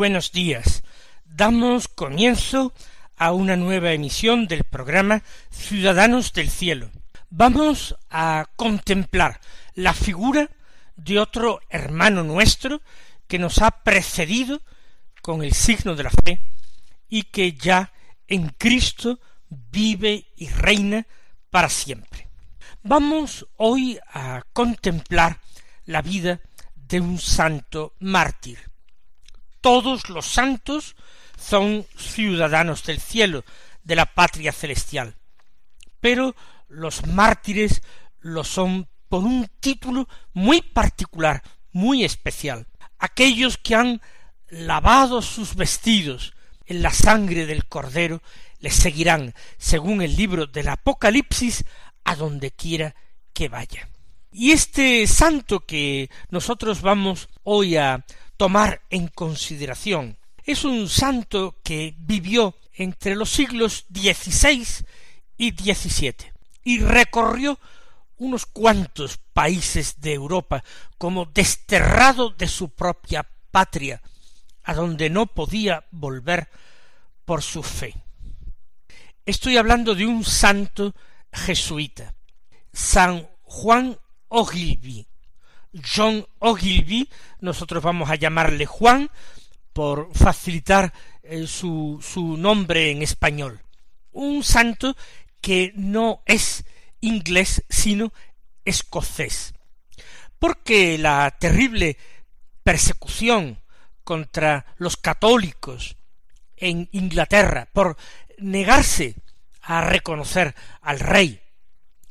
Buenos días. Damos comienzo a una nueva emisión del programa Ciudadanos del Cielo. Vamos a contemplar la figura de otro hermano nuestro que nos ha precedido con el signo de la fe y que ya en Cristo vive y reina para siempre. Vamos hoy a contemplar la vida de un santo mártir, todos los santos son ciudadanos del cielo, de la patria celestial. Pero los mártires lo son por un título muy particular, muy especial. Aquellos que han lavado sus vestidos en la sangre del Cordero les seguirán, según el libro del Apocalipsis, a donde quiera que vaya. Y este santo que nosotros vamos hoy a tomar en consideración. Es un santo que vivió entre los siglos XVI y XVII y recorrió unos cuantos países de Europa como desterrado de su propia patria, a donde no podía volver por su fe. Estoy hablando de un santo jesuita, San Juan John Ogilvy, nosotros vamos a llamarle Juan por facilitar eh, su, su nombre en español. Un santo que no es inglés, sino escocés. Porque la terrible persecución contra los católicos en Inglaterra por negarse a reconocer al rey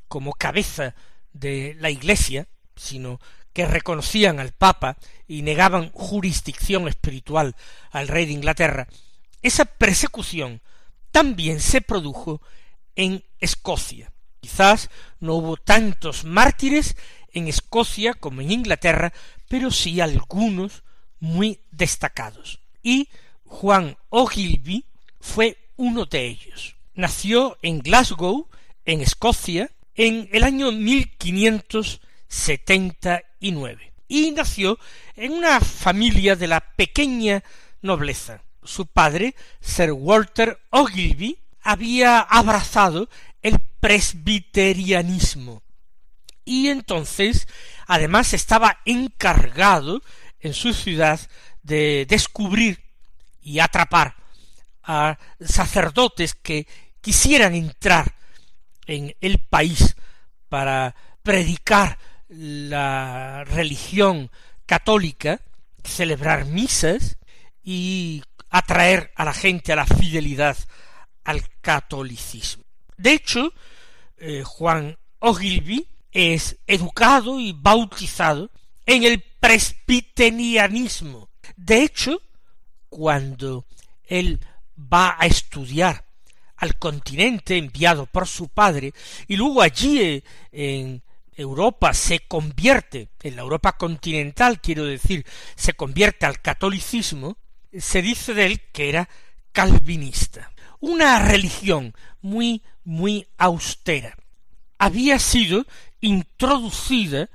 como cabeza de la Iglesia, sino que reconocían al Papa y negaban jurisdicción espiritual al rey de Inglaterra, esa persecución también se produjo en Escocia. Quizás no hubo tantos mártires en Escocia como en Inglaterra, pero sí algunos muy destacados. Y Juan Ogilvy fue uno de ellos. Nació en Glasgow, en Escocia, en el año 1579 y nació en una familia de la pequeña nobleza. Su padre, Sir Walter Ogilvy, había abrazado el presbiterianismo y entonces además estaba encargado en su ciudad de descubrir y atrapar a sacerdotes que quisieran entrar en el país para predicar la religión católica, celebrar misas y atraer a la gente a la fidelidad al catolicismo. De hecho, eh, Juan Ogilvy es educado y bautizado en el presbiterianismo. De hecho, cuando él va a estudiar al continente enviado por su padre y luego allí eh, en Europa se convierte, en la Europa continental quiero decir, se convierte al catolicismo, se dice de él que era calvinista. Una religión muy, muy austera. Había sido introducida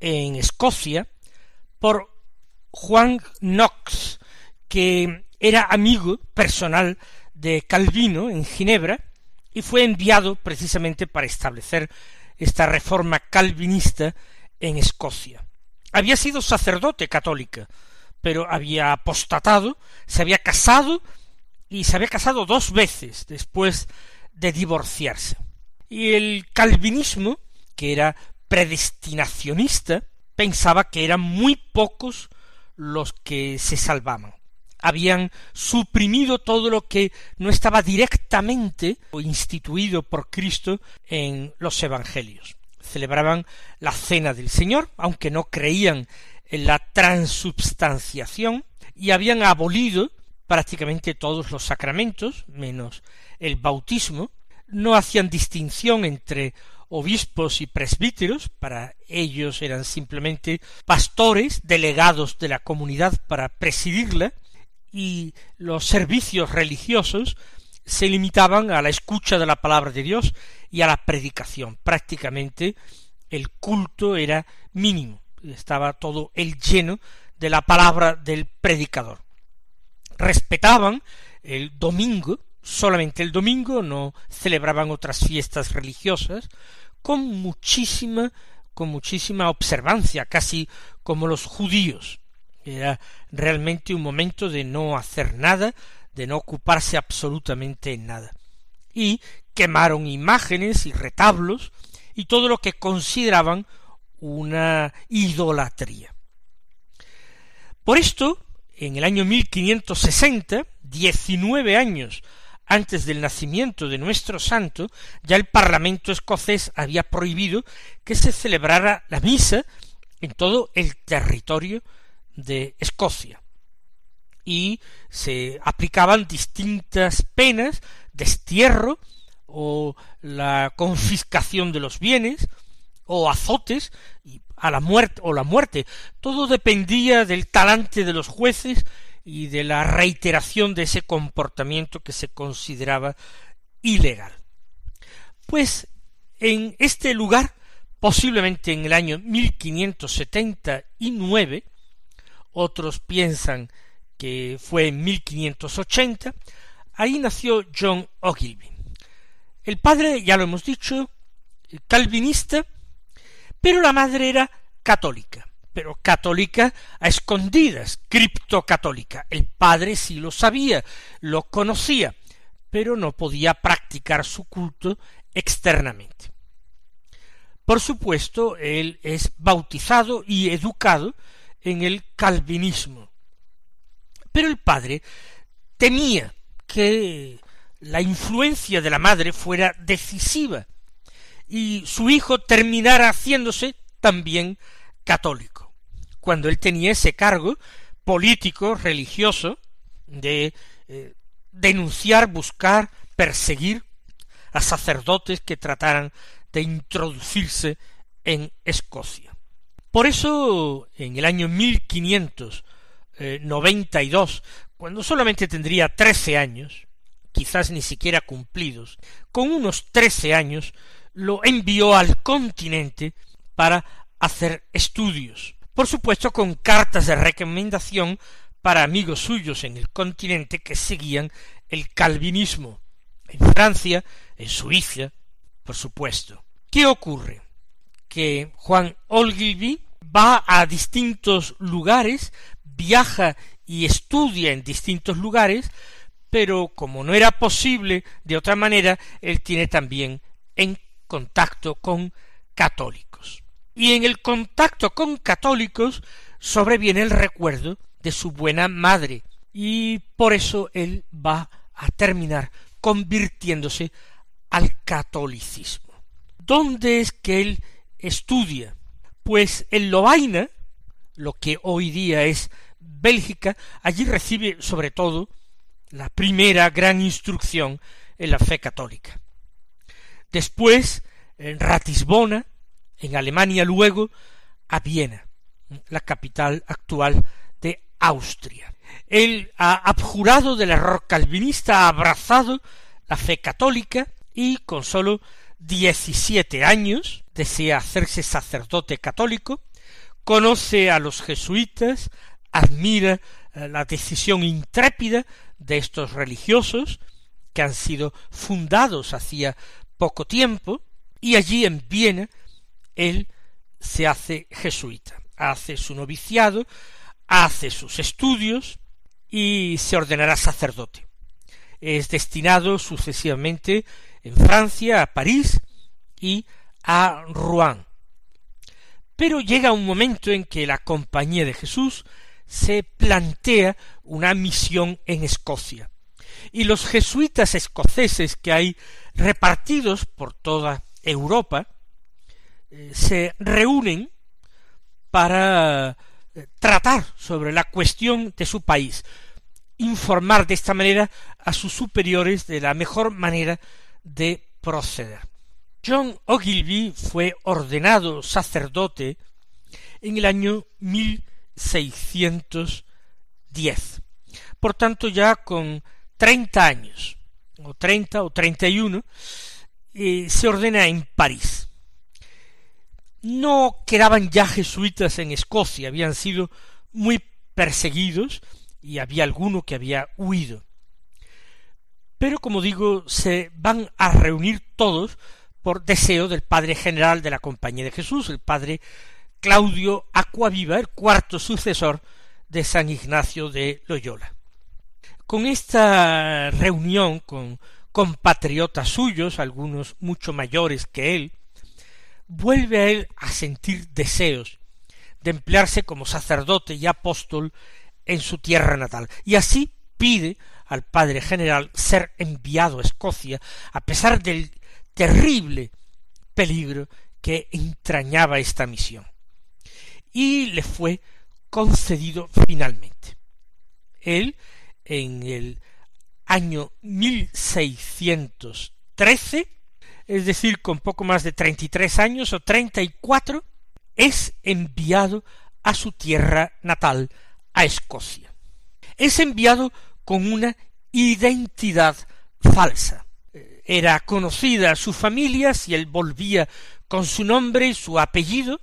en Escocia por Juan Knox, que era amigo personal de Calvino en Ginebra, y fue enviado precisamente para establecer esta reforma calvinista en Escocia. Había sido sacerdote católica, pero había apostatado, se había casado y se había casado dos veces después de divorciarse. Y el calvinismo, que era predestinacionista, pensaba que eran muy pocos los que se salvaban. Habían suprimido todo lo que no estaba directamente instituido por Cristo en los Evangelios. Celebraban la cena del Señor, aunque no creían en la transubstanciación, y habían abolido prácticamente todos los sacramentos, menos el bautismo, no hacían distinción entre obispos y presbíteros, para ellos eran simplemente pastores, delegados de la comunidad para presidirla, y los servicios religiosos se limitaban a la escucha de la palabra de Dios y a la predicación. Prácticamente el culto era mínimo, estaba todo el lleno de la palabra del predicador. Respetaban el domingo, solamente el domingo, no celebraban otras fiestas religiosas, con muchísima, con muchísima observancia, casi como los judíos. Era realmente un momento de no hacer nada, de no ocuparse absolutamente en nada. Y quemaron imágenes y retablos y todo lo que consideraban una idolatría. Por esto, en el año 1560, diecinueve años antes del nacimiento de nuestro santo, ya el Parlamento escocés había prohibido que se celebrara la misa en todo el territorio de Escocia. Y se aplicaban distintas penas, destierro, o la confiscación de los bienes, o azotes, y a la muerte o la muerte. Todo dependía del talante de los jueces y de la reiteración de ese comportamiento que se consideraba ilegal. Pues en este lugar, posiblemente en el año 1579, otros piensan que fue en 1580, ahí nació John Ogilvy. El padre, ya lo hemos dicho, calvinista, pero la madre era católica, pero católica a escondidas, criptocatólica. El padre sí lo sabía, lo conocía, pero no podía practicar su culto externamente. Por supuesto, él es bautizado y educado en el calvinismo. Pero el padre temía que la influencia de la madre fuera decisiva y su hijo terminara haciéndose también católico, cuando él tenía ese cargo político, religioso, de eh, denunciar, buscar, perseguir a sacerdotes que trataran de introducirse en Escocia. Por eso, en el año 1592, cuando solamente tendría trece años, quizás ni siquiera cumplidos, con unos trece años lo envió al continente para hacer estudios, por supuesto con cartas de recomendación para amigos suyos en el continente que seguían el calvinismo, en Francia, en Suiza, por supuesto. ¿Qué ocurre? Que Juan Ogilvy va a distintos lugares, viaja y estudia en distintos lugares, pero como no era posible de otra manera, él tiene también en contacto con católicos. Y en el contacto con católicos sobreviene el recuerdo de su buena madre, y por eso él va a terminar convirtiéndose al catolicismo. ¿Dónde es que él estudia? Pues en Lovaina, lo que hoy día es Bélgica, allí recibe sobre todo la primera gran instrucción en la fe católica. Después, en Ratisbona, en Alemania luego, a Viena, la capital actual de Austria. Él ha abjurado del error calvinista, ha abrazado la fe católica y con sólo diecisiete años desea hacerse sacerdote católico, conoce a los jesuitas, admira eh, la decisión intrépida de estos religiosos que han sido fundados hacía poco tiempo, y allí en Viena él se hace jesuita, hace su noviciado, hace sus estudios y se ordenará sacerdote. Es destinado sucesivamente en Francia, a París y a Rouen. Pero llega un momento en que la Compañía de Jesús se plantea una misión en Escocia. Y los jesuitas escoceses que hay repartidos por toda Europa eh, se reúnen para eh, tratar sobre la cuestión de su país, informar de esta manera a sus superiores de la mejor manera de proceder. John Ogilvy fue ordenado sacerdote en el año 1610. Por tanto, ya con treinta años, o treinta o treinta y uno, eh, se ordena en París. No quedaban ya jesuitas en Escocia, habían sido muy perseguidos y había alguno que había huido. Pero como digo, se van a reunir todos por deseo del padre general de la Compañía de Jesús, el padre Claudio Acuaviva, el cuarto sucesor de San Ignacio de Loyola. Con esta reunión con compatriotas suyos, algunos mucho mayores que él, vuelve a él a sentir deseos de emplearse como sacerdote y apóstol en su tierra natal, y así pide al padre general ser enviado a Escocia, a pesar del terrible peligro que entrañaba esta misión. Y le fue concedido finalmente. Él, en el año 1613, es decir, con poco más de treinta y tres años o treinta y cuatro, es enviado a su tierra natal, a Escocia. Es enviado con una identidad falsa. Era conocida su familia si él volvía con su nombre y su apellido,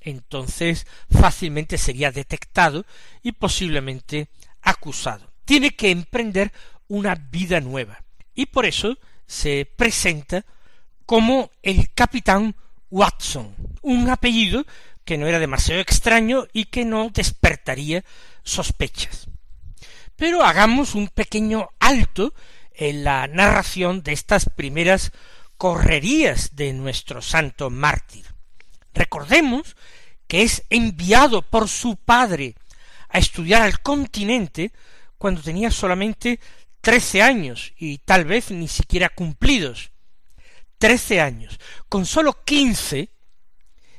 entonces fácilmente sería detectado y posiblemente acusado. Tiene que emprender una vida nueva y por eso se presenta como el capitán Watson, un apellido que no era demasiado extraño y que no despertaría sospechas. Pero hagamos un pequeño alto en la narración de estas primeras correrías de nuestro santo mártir. Recordemos que es enviado por su padre a estudiar al continente cuando tenía solamente trece años y tal vez ni siquiera cumplidos. Trece años. Con sólo quince,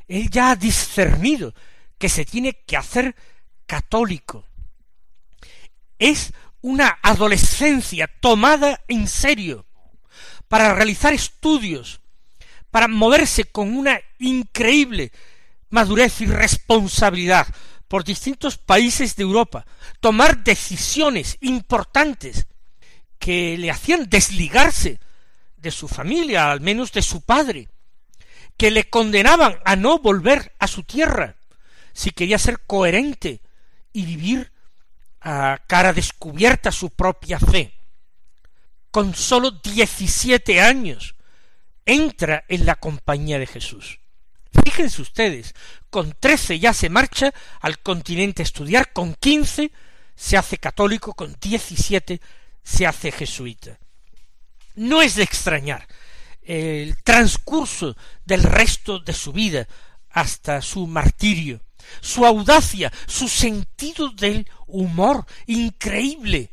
él ya ha discernido que se tiene que hacer católico, es una adolescencia tomada en serio para realizar estudios, para moverse con una increíble madurez y responsabilidad por distintos países de Europa, tomar decisiones importantes que le hacían desligarse de su familia, al menos de su padre, que le condenaban a no volver a su tierra si quería ser coherente y vivir a cara descubierta su propia fe. Con sólo diecisiete años entra en la compañía de Jesús. Fíjense ustedes, con trece ya se marcha al continente a estudiar, con quince se hace católico, con diecisiete se hace jesuita. No es de extrañar el transcurso del resto de su vida hasta su martirio, su audacia, su sentido del humor increíble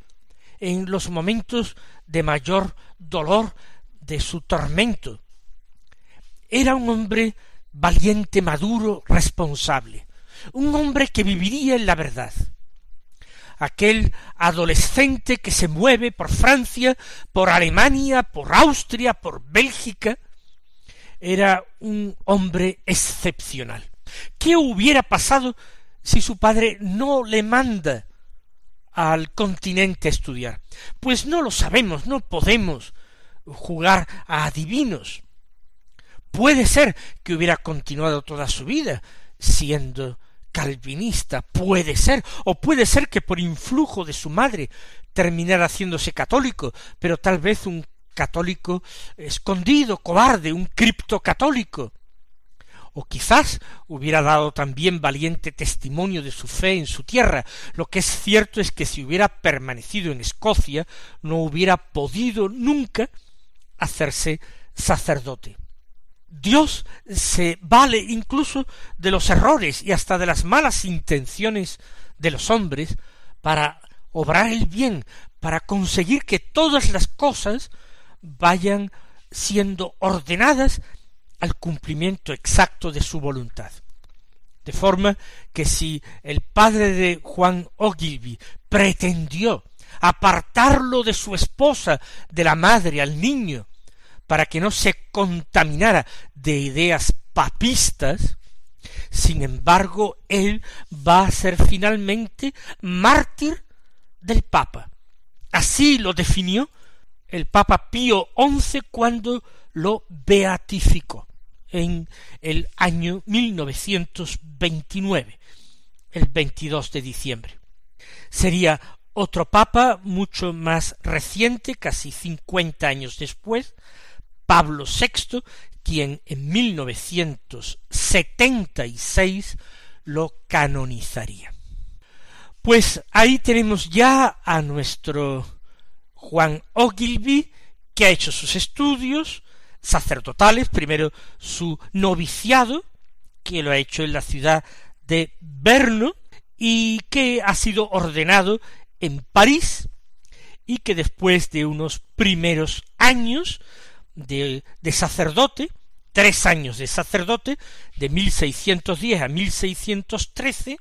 en los momentos de mayor dolor de su tormento. Era un hombre valiente, maduro, responsable, un hombre que viviría en la verdad. Aquel adolescente que se mueve por Francia, por Alemania, por Austria, por Bélgica, era un hombre excepcional. ¿Qué hubiera pasado si su padre no le manda al continente a estudiar? Pues no lo sabemos, no podemos jugar a adivinos. Puede ser que hubiera continuado toda su vida siendo calvinista, puede ser, o puede ser que por influjo de su madre terminara haciéndose católico, pero tal vez un católico escondido, cobarde, un criptocatólico o quizás hubiera dado también valiente testimonio de su fe en su tierra. Lo que es cierto es que si hubiera permanecido en Escocia no hubiera podido nunca hacerse sacerdote. Dios se vale incluso de los errores y hasta de las malas intenciones de los hombres para obrar el bien, para conseguir que todas las cosas vayan siendo ordenadas al cumplimiento exacto de su voluntad. De forma que si el padre de Juan Ogilvy pretendió apartarlo de su esposa, de la madre al niño, para que no se contaminara de ideas papistas, sin embargo, él va a ser finalmente mártir del Papa. Así lo definió el Papa Pío XI cuando lo beatificó en el año 1929, el 22 de diciembre. Sería otro papa mucho más reciente, casi cincuenta años después, Pablo VI, quien en 1976 lo canonizaría. Pues ahí tenemos ya a nuestro Juan Ogilvy, que ha hecho sus estudios sacerdotales, primero su noviciado, que lo ha hecho en la ciudad de Berno, y que ha sido ordenado en París, y que después de unos primeros años de, de sacerdote, tres años de sacerdote, de 1610 a 1613,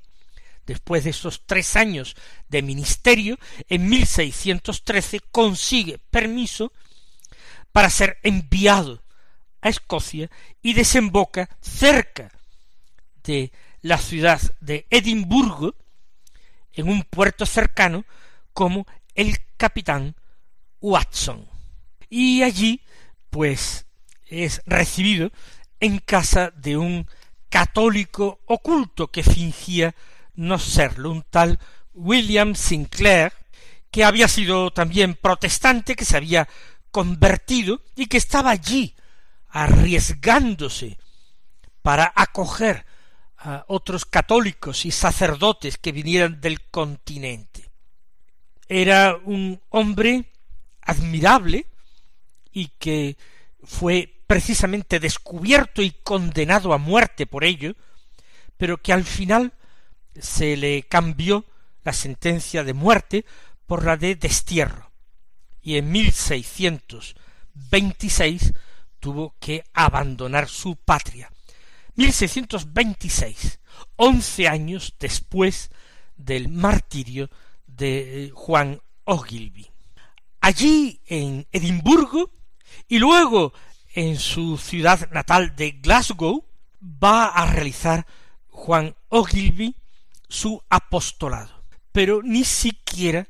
después de esos tres años de ministerio, en 1613 consigue permiso para ser enviado a Escocia y desemboca cerca de la ciudad de Edimburgo, en un puerto cercano, como el capitán Watson. Y allí, pues, es recibido en casa de un católico oculto que fingía no serlo, un tal William Sinclair, que había sido también protestante, que se había convertido y que estaba allí arriesgándose para acoger a otros católicos y sacerdotes que vinieran del continente. Era un hombre admirable y que fue precisamente descubierto y condenado a muerte por ello, pero que al final se le cambió la sentencia de muerte por la de destierro, y en 1626 tuvo que abandonar su patria. 1626, once años después del martirio de Juan Ogilvy. Allí en Edimburgo y luego en su ciudad natal de Glasgow va a realizar Juan Ogilvy su apostolado, pero ni siquiera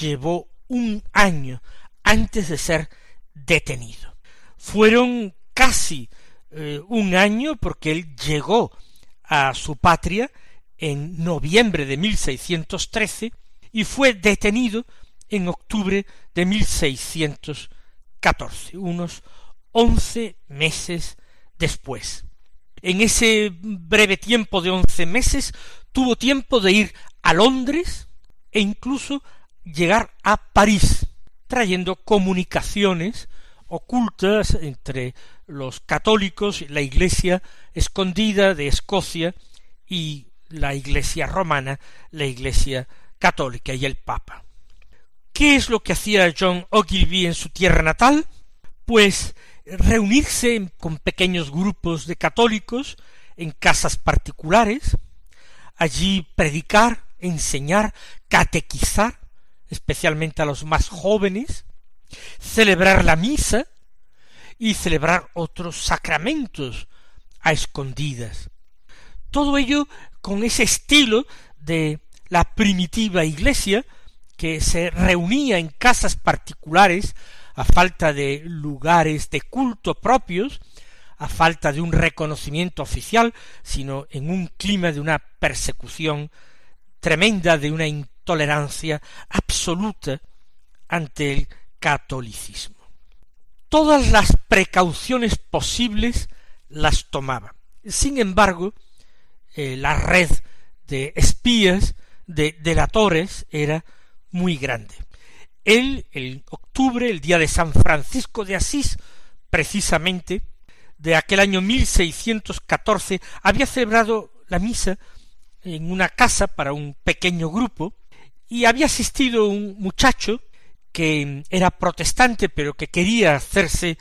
llevó un año antes de ser detenido. Fueron casi eh, un año porque él llegó a su patria en noviembre de 1613 y fue detenido en octubre de 1614, unos once meses después. En ese breve tiempo de once meses tuvo tiempo de ir a Londres e incluso llegar a París, trayendo comunicaciones ocultas entre los católicos, la iglesia escondida de Escocia y la iglesia romana, la iglesia católica y el papa. ¿Qué es lo que hacía John Ogilvy en su tierra natal? Pues reunirse con pequeños grupos de católicos en casas particulares, allí predicar, enseñar, catequizar, especialmente a los más jóvenes, celebrar la misa y celebrar otros sacramentos a escondidas. Todo ello con ese estilo de la primitiva iglesia que se reunía en casas particulares a falta de lugares de culto propios, a falta de un reconocimiento oficial, sino en un clima de una persecución tremenda, de una intolerancia absoluta ante el catolicismo. Todas las precauciones posibles las tomaba. Sin embargo, eh, la red de espías, de delatores, era muy grande. Él, el octubre, el día de San Francisco de Asís, precisamente, de aquel año 1614 había celebrado la misa en una casa para un pequeño grupo y había asistido un muchacho que era protestante pero que quería hacerse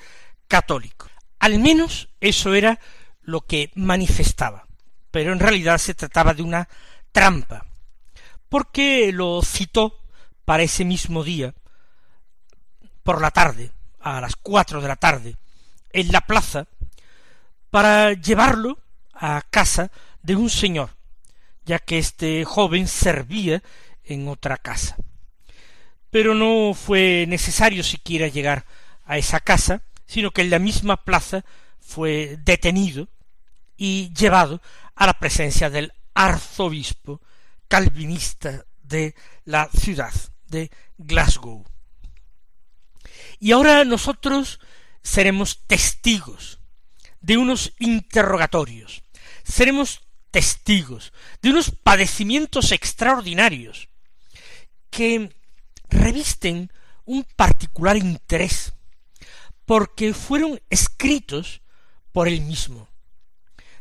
católico. Al menos eso era lo que manifestaba, pero en realidad se trataba de una trampa, porque lo citó para ese mismo día, por la tarde, a las cuatro de la tarde, en la plaza, para llevarlo a casa de un señor, ya que este joven servía en otra casa. Pero no fue necesario siquiera llegar a esa casa, sino que en la misma plaza fue detenido y llevado a la presencia del arzobispo calvinista de la ciudad de Glasgow. Y ahora nosotros seremos testigos de unos interrogatorios, seremos testigos de unos padecimientos extraordinarios que revisten un particular interés, porque fueron escritos por él mismo.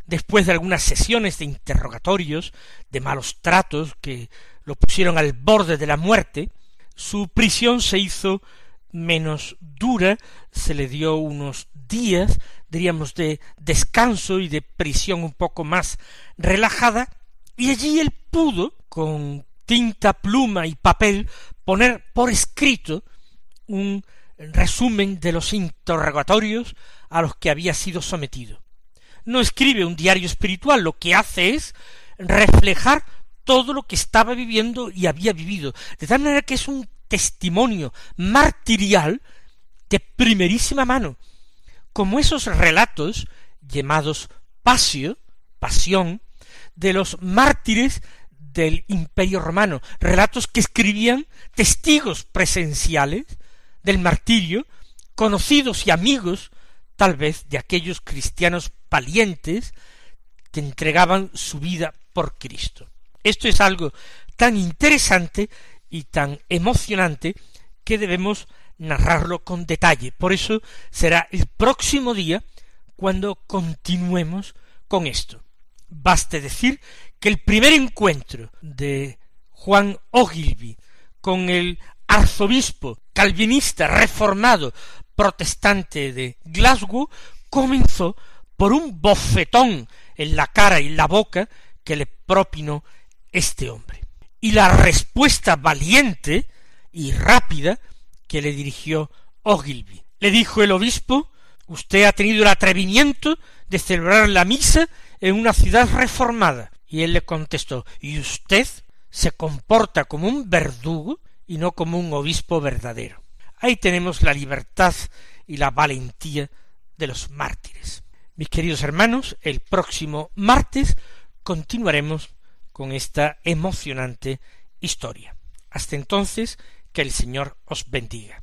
Después de algunas sesiones de interrogatorios, de malos tratos que lo pusieron al borde de la muerte, su prisión se hizo menos dura, se le dio unos días, diríamos, de descanso y de prisión un poco más relajada, y allí él pudo, con tinta, pluma y papel, poner por escrito un resumen de los interrogatorios a los que había sido sometido. No escribe un diario espiritual, lo que hace es reflejar todo lo que estaba viviendo y había vivido, de tal manera que es un testimonio martirial de primerísima mano, como esos relatos llamados pasio, pasión, de los mártires del Imperio Romano, relatos que escribían testigos presenciales del martirio, conocidos y amigos tal vez de aquellos cristianos valientes que entregaban su vida por Cristo. Esto es algo tan interesante y tan emocionante que debemos narrarlo con detalle. Por eso será el próximo día cuando continuemos con esto. Baste decir que el primer encuentro de Juan Ogilvy con el arzobispo calvinista reformado protestante de Glasgow comenzó por un bofetón en la cara y la boca que le propinó este hombre. Y la respuesta valiente y rápida que le dirigió Ogilvy. Le dijo el obispo Usted ha tenido el atrevimiento de celebrar la misa en una ciudad reformada. Y él le contestó Y usted se comporta como un verdugo y no como un obispo verdadero. Ahí tenemos la libertad y la valentía de los mártires. Mis queridos hermanos, el próximo martes continuaremos con esta emocionante historia. Hasta entonces, que el Señor os bendiga.